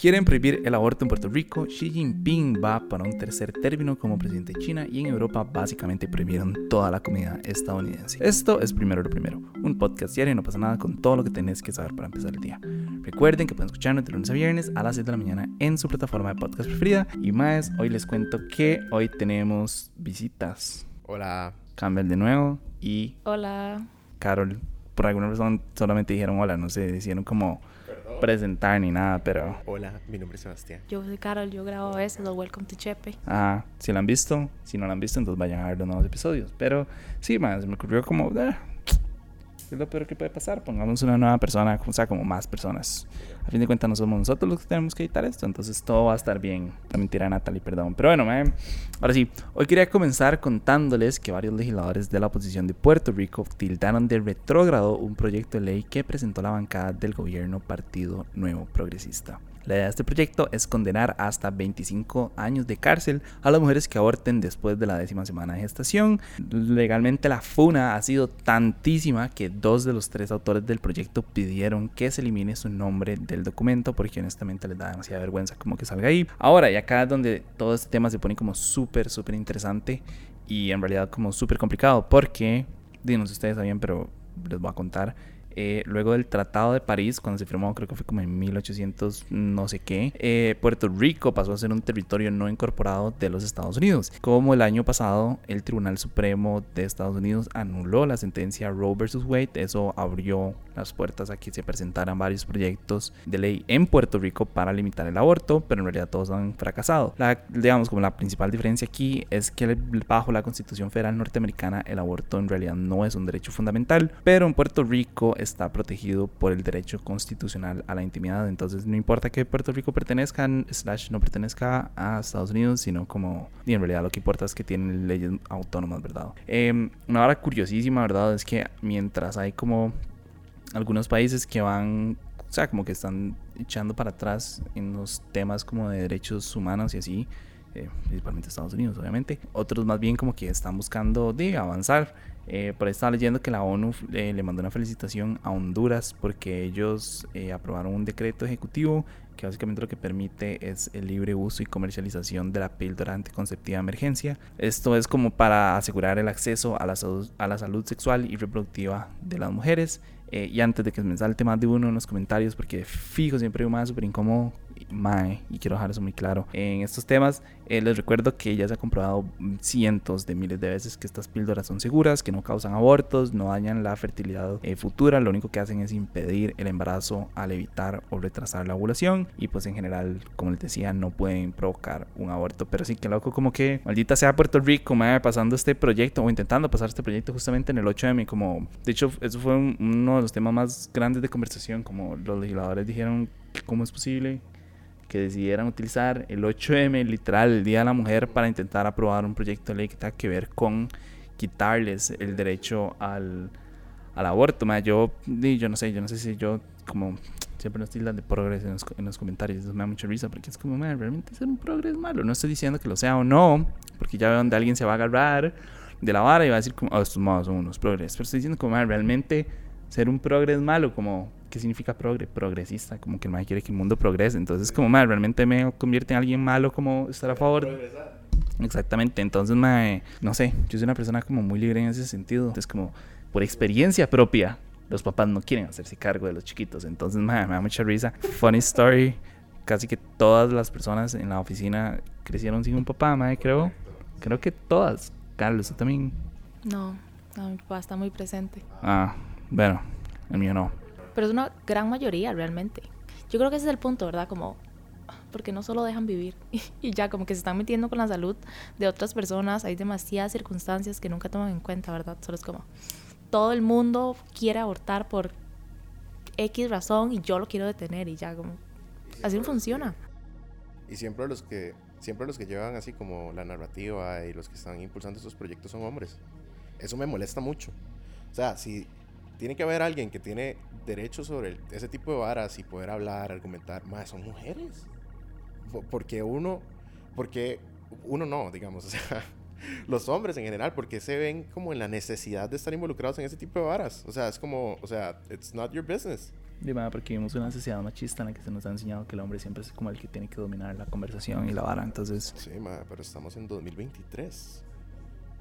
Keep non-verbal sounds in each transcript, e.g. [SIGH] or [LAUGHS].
Quieren prohibir el aborto en Puerto Rico, Xi Jinping va para un tercer término como presidente de China y en Europa básicamente prohibieron toda la comida estadounidense. Esto es Primero lo Primero, un podcast diario y no pasa nada con todo lo que tenés que saber para empezar el día. Recuerden que pueden escucharnos de lunes a viernes a las 7 de la mañana en su plataforma de podcast preferida y más, hoy les cuento que hoy tenemos visitas. Hola. Campbell de nuevo y... Hola. Carol. Por alguna razón solamente dijeron hola, no sé, hicieron como presentar ni nada, pero... Hola, mi nombre es Sebastián. Yo soy Carol, yo grabo a veces los Welcome to Chepe. Ah, si lo han visto, si no lo han visto, entonces vayan a ver los nuevos episodios. Pero sí, más me ocurrió como... Eh, es lo peor que puede pasar? Pongamos una nueva persona, o sea, como más personas. A fin de cuentas, no somos nosotros los que tenemos que editar esto, entonces todo va a estar bien. La mentira, Natalie, perdón. Pero bueno, ahora sí, hoy quería comenzar contándoles que varios legisladores de la oposición de Puerto Rico tildaron de retrógrado un proyecto de ley que presentó la bancada del gobierno Partido Nuevo Progresista. La idea de este proyecto es condenar hasta 25 años de cárcel a las mujeres que aborten después de la décima semana de gestación. Legalmente la funa ha sido tantísima que dos de los tres autores del proyecto pidieron que se elimine su nombre del documento porque honestamente les da demasiada vergüenza como que salga ahí. Ahora, y acá es donde todo este tema se pone como súper, súper interesante y en realidad como súper complicado porque, dinos si ustedes sabían, pero les voy a contar eh, luego del Tratado de París, cuando se firmó, creo que fue como en 1800 no sé qué, eh, Puerto Rico pasó a ser un territorio no incorporado de los Estados Unidos. Como el año pasado el Tribunal Supremo de Estados Unidos anuló la sentencia Roe vs. Wade, eso abrió las puertas a que se presentaran varios proyectos de ley en Puerto Rico para limitar el aborto, pero en realidad todos han fracasado. La, digamos, como la principal diferencia aquí es que bajo la Constitución Federal norteamericana el aborto en realidad no es un derecho fundamental, pero en Puerto Rico está protegido por el derecho constitucional a la intimidad. Entonces no importa que Puerto Rico pertenezca, slash no pertenezca a Estados Unidos, sino como, y en realidad lo que importa es que tienen leyes autónomas, ¿verdad? Eh, una hora curiosísima, ¿verdad? Es que mientras hay como algunos países que van, o sea, como que están echando para atrás en los temas como de derechos humanos y así, eh, principalmente Estados Unidos, obviamente. Otros más bien como que están buscando de avanzar. Eh, por ahí estaba leyendo que la ONU eh, le mandó una felicitación a Honduras porque ellos aprobaron un decreto ejecutivo que básicamente lo que permite es el libre uso y comercialización de la píldora anticonceptiva de emergencia. Esto es como para asegurar el acceso a la salud, a la salud sexual y reproductiva de las mujeres. Eh, y antes de que me salte más de uno en los comentarios, porque fijo siempre hay más súper incómodo, mae, y quiero dejar eso muy claro. En estos temas, eh, les recuerdo que ya se ha comprobado cientos de miles de veces que estas píldoras son seguras, que no causan abortos, no dañan la fertilidad eh, futura, lo único que hacen es impedir el embarazo al evitar o retrasar la ovulación, y pues en general, como les decía, no pueden provocar un aborto. Pero sí que loco, como que maldita sea Puerto Rico, mae, pasando este proyecto, o intentando pasar este proyecto justamente en el 8M, como de hecho, eso fue uno de los temas más grandes de conversación, como los legisladores dijeron, ¿cómo es posible que decidieran utilizar el 8M, literal, el Día de la Mujer, para intentar aprobar un proyecto de ley que tenga que ver con quitarles el derecho al, al aborto? yo, yo no sé, yo no sé si yo como siempre nos tildan de progreso en los, en los, comentarios. Me da mucha risa porque es como, realmente ser un progreso malo. No estoy diciendo que lo sea o no, porque ya veo donde alguien se va a agarrar de la vara y va a decir como, oh, estos modos son unos progresos. Pero estoy diciendo como, realmente ser un progres malo, como, ¿qué significa progre? Progresista, como que el quiere que el mundo progrese. Entonces, como, mal realmente me convierte en alguien malo, como estar a favor. Progresar. Exactamente, entonces, mae, no sé, yo soy una persona como muy libre en ese sentido. Entonces, como, por experiencia propia, los papás no quieren hacerse cargo de los chiquitos. Entonces, mae, me da mucha risa. Funny story, casi que todas las personas en la oficina crecieron sin un papá, mae, creo. Creo que todas. Carlos, ¿tú también? No, no, mi papá está muy presente. Ah, bueno, el mío no. Pero es una gran mayoría realmente. Yo creo que ese es el punto, ¿verdad? Como, porque no solo dejan vivir [LAUGHS] y ya, como que se están metiendo con la salud de otras personas. Hay demasiadas circunstancias que nunca toman en cuenta, ¿verdad? Solo es como, todo el mundo quiere abortar por X razón y yo lo quiero detener y ya, como, así no funciona. Y siempre los que siempre los que llevan así como la narrativa y los que están impulsando estos proyectos son hombres. Eso me molesta mucho. O sea, si tiene que haber alguien que tiene derecho sobre ese tipo de varas y poder hablar, argumentar. Más son mujeres. Porque uno, porque uno no, digamos, [LAUGHS] o sea, los hombres en general, porque se ven como en la necesidad de estar involucrados en ese tipo de varas. O sea, es como, o sea, it's not your business. Dime, porque vivimos una sociedad machista en la que se nos ha enseñado que el hombre siempre es como el que tiene que dominar la conversación y la vara. Entonces, Sí, ma, pero estamos en 2023.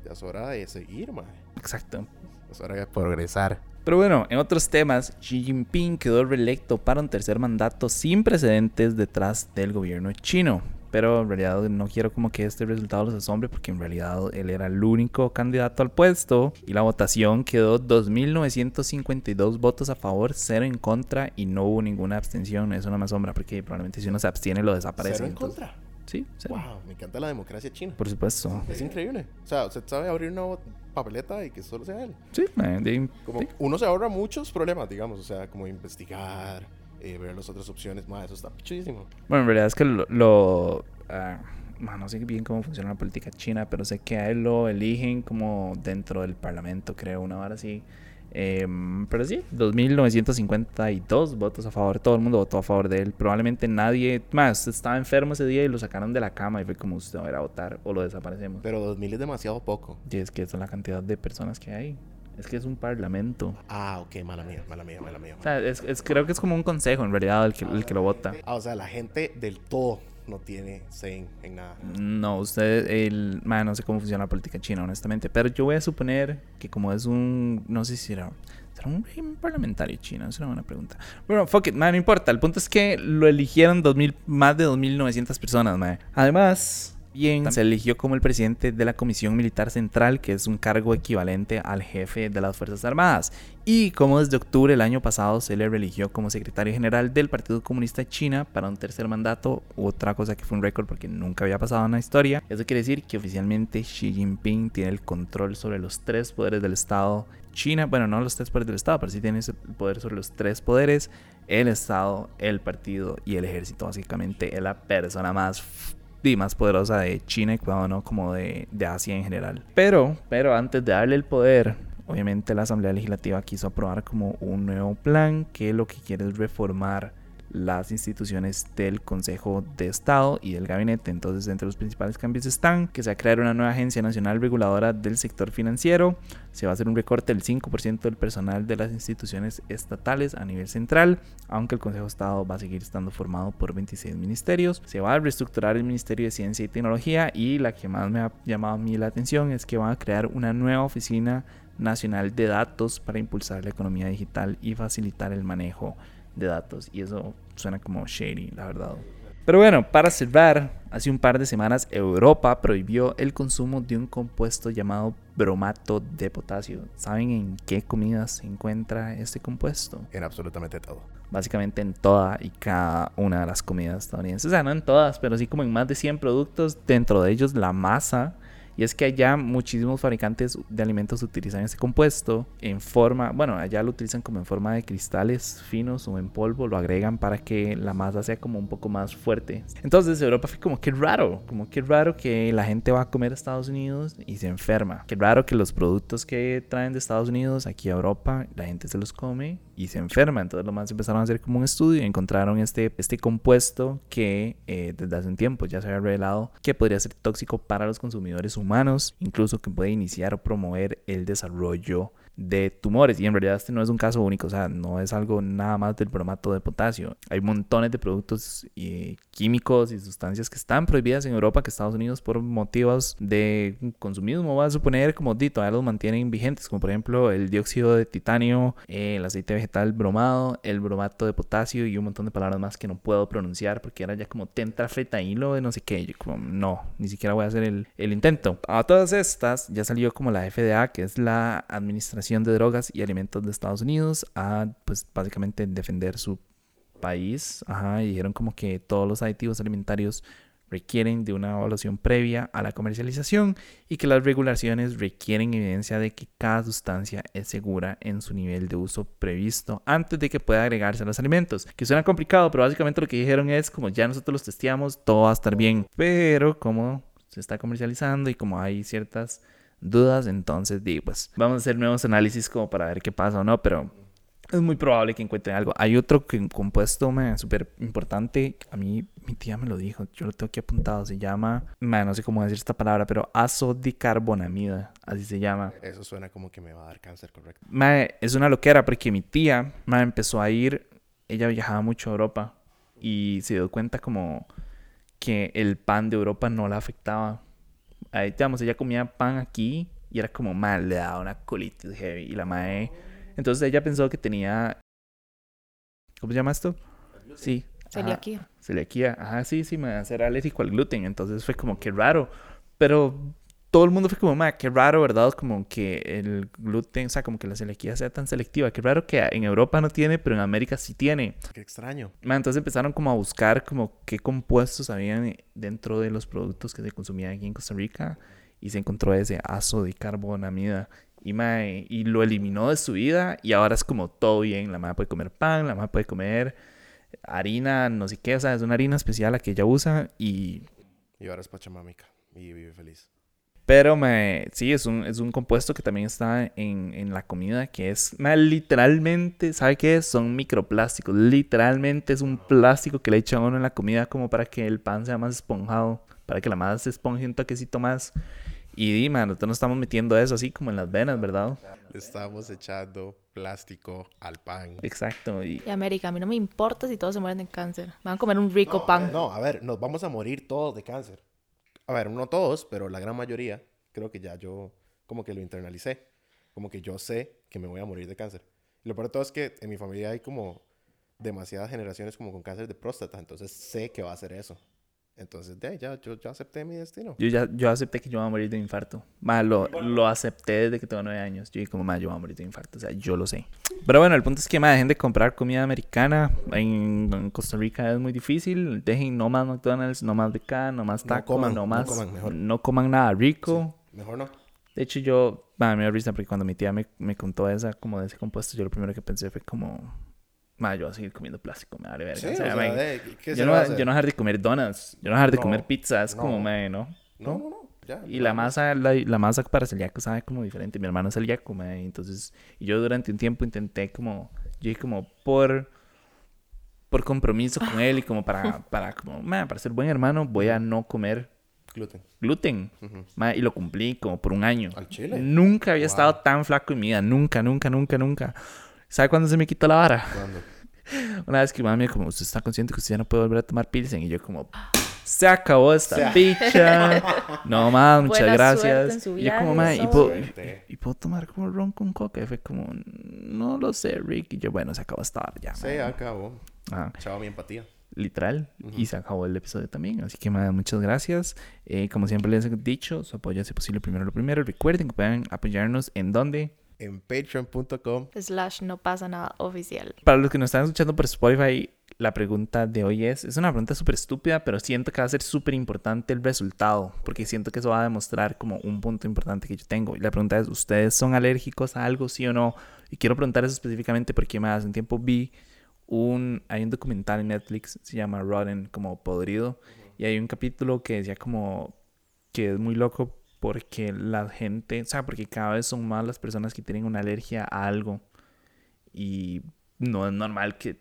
Ya es hora de seguir, ma. exacto. Es hora de progresar. Pero bueno, en otros temas, Xi Jinping quedó reelecto para un tercer mandato sin precedentes detrás del gobierno chino. Pero en realidad no quiero como que este resultado los asombre porque en realidad él era el único candidato al puesto y la votación quedó 2.952 votos a favor, 0 en contra y no hubo ninguna abstención. Eso no me asombra porque probablemente si uno se abstiene lo desaparece. Cero en entonces- contra. Sí, cero. Wow, me encanta la democracia china. Por supuesto. Es increíble. O sea, usted sabe abrir una papeleta y que solo sea él. Sí, eh, de- Como sí. uno se ahorra muchos problemas, digamos. O sea, como investigar, eh, ver las otras opciones. Ma, eso está chidísimo. Bueno, en realidad es que lo... lo, ah, ma, no sé bien cómo funciona la política china, pero sé que a él lo eligen como dentro del parlamento, creo, una hora así. Em, pero sí, 2.952 votos a favor, todo el mundo votó a favor de él. Probablemente nadie más estaba enfermo ese día y lo sacaron de la cama y fue como usted va a votar o lo desaparecemos. Pero 2000 es demasiado poco. Y es que esa es la cantidad de personas que hay. Es que es un parlamento. Ah, ok, mala mía, mala mía, mala mía. O sea, es, es- creo que es como un consejo en realidad el que, el que lo vota. Ah, o sea, la gente del todo no tiene say en nada. No, usted, el, man, no sé cómo funciona la política china, honestamente, pero yo voy a suponer que como es un, no sé si será, será un régimen parlamentario chino, es una buena pregunta. Bueno, fuck it, man, no importa, el punto es que lo eligieron 2000, más de 2.900 personas, man. Además, bien, se eligió como el presidente de la Comisión Militar Central, que es un cargo equivalente al jefe de las Fuerzas Armadas. Y como desde octubre del año pasado se le religió como secretario general del Partido Comunista China para un tercer mandato, otra cosa que fue un récord porque nunca había pasado en la historia. Eso quiere decir que oficialmente Xi Jinping tiene el control sobre los tres poderes del Estado. China, bueno, no los tres poderes del Estado, pero sí tiene ese poder sobre los tres poderes, el Estado, el partido y el ejército. Básicamente es la persona más más poderosa de China y cuidado, ¿no? Como de, de Asia en general. Pero, pero antes de darle el poder, obviamente la Asamblea Legislativa quiso aprobar como un nuevo plan que lo que quiere es reformar las instituciones del Consejo de Estado y del Gabinete. Entonces, entre los principales cambios están que se va a crear una nueva agencia nacional reguladora del sector financiero, se va a hacer un recorte del 5% del personal de las instituciones estatales a nivel central, aunque el Consejo de Estado va a seguir estando formado por 26 ministerios. Se va a reestructurar el Ministerio de Ciencia y Tecnología y la que más me ha llamado a mí la atención es que van a crear una nueva oficina nacional de datos para impulsar la economía digital y facilitar el manejo de datos. Y eso suena como shady, la verdad. Pero bueno, para cerrar, hace un par de semanas Europa prohibió el consumo de un compuesto llamado bromato de potasio. ¿Saben en qué comidas se encuentra este compuesto? En absolutamente todo. Básicamente en toda y cada una de las comidas estadounidenses. O sea, no en todas, pero sí como en más de 100 productos, dentro de ellos la masa. Y es que allá muchísimos fabricantes de alimentos utilizan este compuesto en forma, bueno, allá lo utilizan como en forma de cristales finos o en polvo, lo agregan para que la masa sea como un poco más fuerte. Entonces Europa fue como que raro, como que raro que la gente va a comer a Estados Unidos y se enferma. Qué raro que los productos que traen de Estados Unidos aquí a Europa, la gente se los come y se enferma. Entonces lo más empezaron a hacer como un estudio y encontraron este, este compuesto que eh, desde hace un tiempo ya se había revelado que podría ser tóxico para los consumidores humanos, incluso que puede iniciar o promover el desarrollo de tumores. Y en realidad este no es un caso único, o sea, no es algo nada más del bromato de potasio. Hay montones de productos eh, químicos y sustancias que están prohibidas en Europa que Estados Unidos por motivos de consumismo, va a suponer, como di, todavía los mantienen vigentes, como por ejemplo el dióxido de titanio, el aceite vegetal bromado, el bromato de potasio y un montón de palabras más que no puedo pronunciar porque era ya como tentrafetailo de no sé qué. Yo como, no, ni siquiera voy a hacer el, el intento. A todas estas ya salió como la FDA, que es la Administración de Drogas y Alimentos de Estados Unidos, a pues básicamente defender su país. Ajá, y dijeron como que todos los aditivos alimentarios requieren de una evaluación previa a la comercialización y que las regulaciones requieren evidencia de que cada sustancia es segura en su nivel de uso previsto antes de que pueda agregarse a los alimentos. Que suena complicado, pero básicamente lo que dijeron es como ya nosotros los testeamos, todo va a estar bien. Pero como se está comercializando y como hay ciertas dudas, entonces di, pues vamos a hacer nuevos análisis como para ver qué pasa o no, pero es muy probable que encuentren algo. Hay otro que, compuesto súper importante. A mí mi tía me lo dijo. Yo lo tengo aquí apuntado. Se llama, man, no sé cómo decir esta palabra, pero azodicarbonamida. Así se llama. Eso suena como que me va a dar cáncer, correcto. Ma, es una loquera porque mi tía ma, empezó a ir ella viajaba mucho a Europa y se dio cuenta como que el pan de Europa no la afectaba. Ahí, digamos, ella comía pan aquí y era como mal, le daba una colitis heavy y la mae... Entonces ella pensó que tenía... ¿Cómo se llama esto? Sí. ajá, Celiaquía. Celiaquía. Ajá, sí, sí, me va a ser alérgico al gluten. Entonces fue como que raro. Pero todo el mundo fue como, ma, qué raro, ¿verdad? Como que el gluten, o sea, como que la celiaquía sea tan selectiva. Qué raro que en Europa no tiene, pero en América sí tiene. Qué extraño. Ma, entonces empezaron como a buscar como qué compuestos habían dentro de los productos que se consumían aquí en Costa Rica. Y se encontró ese azo de carbonamida. Y, ma, y lo eliminó de su vida. Y ahora es como todo bien. La madre puede comer pan, la madre puede comer harina, no sé qué. O sea, es una harina especial la que ella usa. Y Y ahora es pachamámica y vive feliz. Pero me, sí, es un, es un compuesto que también está en, en la comida, que es ma, literalmente, ¿sabe qué es? Son microplásticos. Literalmente es un plástico que le echan a uno en la comida como para que el pan sea más esponjado, para que la masa se esponje un toquecito más. Y dime, nosotros nos estamos metiendo eso así como en las venas, ¿verdad? Le estamos echando plástico al pan. Exacto. Y, Y América, a mí no me importa si todos se mueren de cáncer. Van a comer un rico pan. No, a ver, nos vamos a morir todos de cáncer. A ver, no todos, pero la gran mayoría, creo que ya yo como que lo internalicé. Como que yo sé que me voy a morir de cáncer. Y lo peor de todo es que en mi familia hay como demasiadas generaciones como con cáncer de próstata, entonces sé que va a ser eso. Entonces, de ahí, ya, yo ya acepté mi destino. yo ya yo acepté que yo voy a morir de infarto. Ma, lo, lo acepté desde que tengo nueve años. Yo dije como, ma, yo voy a morir de infarto. O sea, yo lo sé. Pero bueno, el punto es que, ma, dejen de comprar comida americana. En, en Costa Rica es muy difícil. Dejen no más McDonald's, no más BK, no más No taco, coman, no no más... coman, mejor. no coman nada rico. Mejor no. De hecho, yo... Ma, me da risa porque cuando mi tía me, me contó esa, como de ese compuesto, yo lo primero que pensé fue como... Ma, yo voy a seguir comiendo plástico, me vale verga. Sí, o sea, sea, man, de- ¿qué se yo, no, va a yo no voy a dejar de comer donuts. Yo no voy a dejar de No, comer pizza. Es como, no. ma, ¿no? No, no, no. Ya, Y la masa, la, la masa para celíaco sabe como diferente. Mi hermano es celíaco, mae, entonces, y yo durante un tiempo intenté como, yo dije como por, por compromiso con él y como para, [LAUGHS] para, como, mae, para ser buen hermano, voy a no comer Gluten. gluten. Mae, y lo cumplí como por un año. ¿Al chile? Nunca había Wow. estado tan flaco en mi vida, nunca, nunca, nunca, nunca. ¿Sabe cuándo se me quitó la vara? ¿Cuándo? [LAUGHS] Una vez que mi mamá me dijo como, ¿usted está consciente que usted ya no puede volver a tomar pilsen? Y yo como, se acabó esta Se- picha. No más, muchas Buena gracias. en su Y yo como, viaje, ma, ¿y puedo, y puedo tomar como ron con coca? Y fue como, no lo sé, Rick. Y yo, bueno, se acabó esta hora ya. Se acabó. Ajá, Chao, mi empatía. literal. Y se acabó el episodio también. Así que, ma, muchas gracias. Eh, como siempre les he dicho, su apoyo si posible primero lo primero. Recuerden que pueden apoyarnos en donde. En patreon.com. Slash no pasa nada oficial. Para los que nos están escuchando por Spotify, la pregunta de hoy es, es una pregunta súper estúpida, pero siento que va a ser súper importante el resultado, porque siento que eso va a demostrar como un punto importante que yo tengo. Y la pregunta es, ¿ustedes son alérgicos a algo, sí o no? Y quiero preguntar eso específicamente porque más hace un tiempo vi un, hay un documental en Netflix, se llama Rotten, como podrido, y hay un capítulo que decía como que es muy loco porque la gente, o sea, porque cada vez son más las personas que tienen una alergia a algo y no es normal que,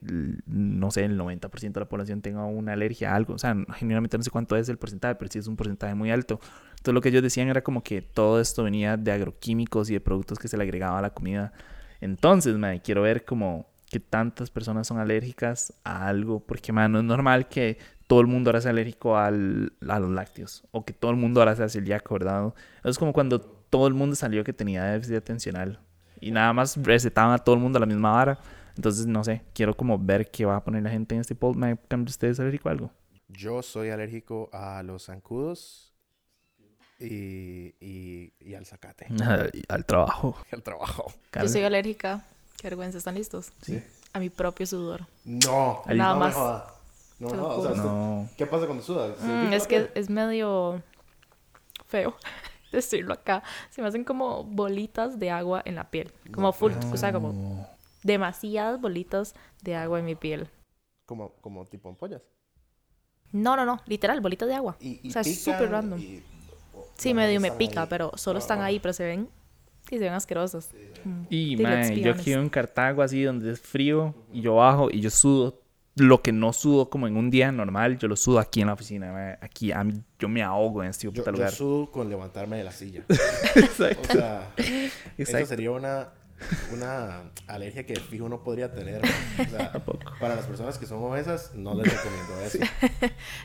no sé, el 90% de la población tenga una alergia a algo. O sea, generalmente no sé cuánto es el porcentaje, pero sí es un porcentaje muy alto. Entonces lo que ellos decían era como que todo esto venía de agroquímicos y de productos que se le agregaba a la comida. Entonces, man, quiero ver como que tantas personas son alérgicas a algo, porque, man, no es normal que todo el mundo ahora sea alérgico al, a los lácteos o que todo el mundo ahora sea celíaco, ¿verdad? Es como cuando todo el mundo salió que tenía déficit atencional y nada más recetaban a todo el mundo la misma vara. Entonces, no sé, quiero como ver qué va a poner la gente en este poll. ¿Me cambia ustedes alérgico a algo? Yo soy alérgico a los zancudos y, y, y al zacate. [LAUGHS] al trabajo. Y al trabajo. Yo soy alérgica. Qué vergüenza, ¿están listos? Sí. A mi propio sudor. No, Nada no me más. joda. No joda. O sea, No. ¿Qué pasa cuando sudas? ¿Se Mm, es que es medio feo [LAUGHS] decirlo acá. Se me hacen como bolitas de agua en la piel. Como full, o sea, como demasiadas bolitas de agua en mi piel. Como, como tipo ampollas. No, no, no, literal, bolitas de agua. Y, y o sea, es súper random. y- Sí, medio me pica, ahí. pero solo están ahí, pero se ven, sí, se ven asquerosos. Mm. Y, mae, yo aquí en Cartago, así donde es frío, y yo bajo y yo sudo. Lo que no sudo como en un día normal, yo lo sudo aquí en la oficina. mae. Aquí, a mí, yo me ahogo en este Yo, puta yo lugar. sudo con levantarme de la silla. [LAUGHS] Exacto. O sea, eso sería una una alergia que fijo no podría tener. O sea, [LAUGHS] para las personas que son obesas, no les recomiendo [LAUGHS] eso.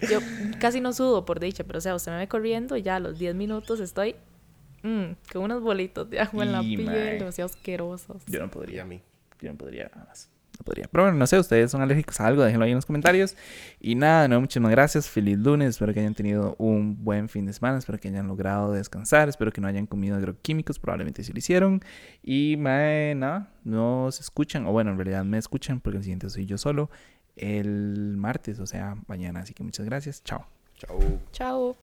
Yo casi no sudo, por dicha, pero o sea, usted me ve corriendo y ya a los 10 minutos estoy mm, con unos bolitos de agua en la Y, piel, demasiado asquerosos. Yo no Y podría. a mí. Yo no podría nada más. No podría. Pero bueno, no sé, ustedes son alérgicos a algo, déjenlo ahí en los comentarios. Y nada, no, muchísimas gracias. Feliz lunes. Espero que hayan tenido un buen fin de semana. Espero que hayan logrado descansar. Espero que no hayan comido agroquímicos. Probablemente sí lo hicieron. Y mae, nada, nos escuchan. O bueno, en realidad me escuchan porque el siguiente soy yo solo. El martes, o sea, mañana. Así que muchas gracias. Chao. Chao. Chao.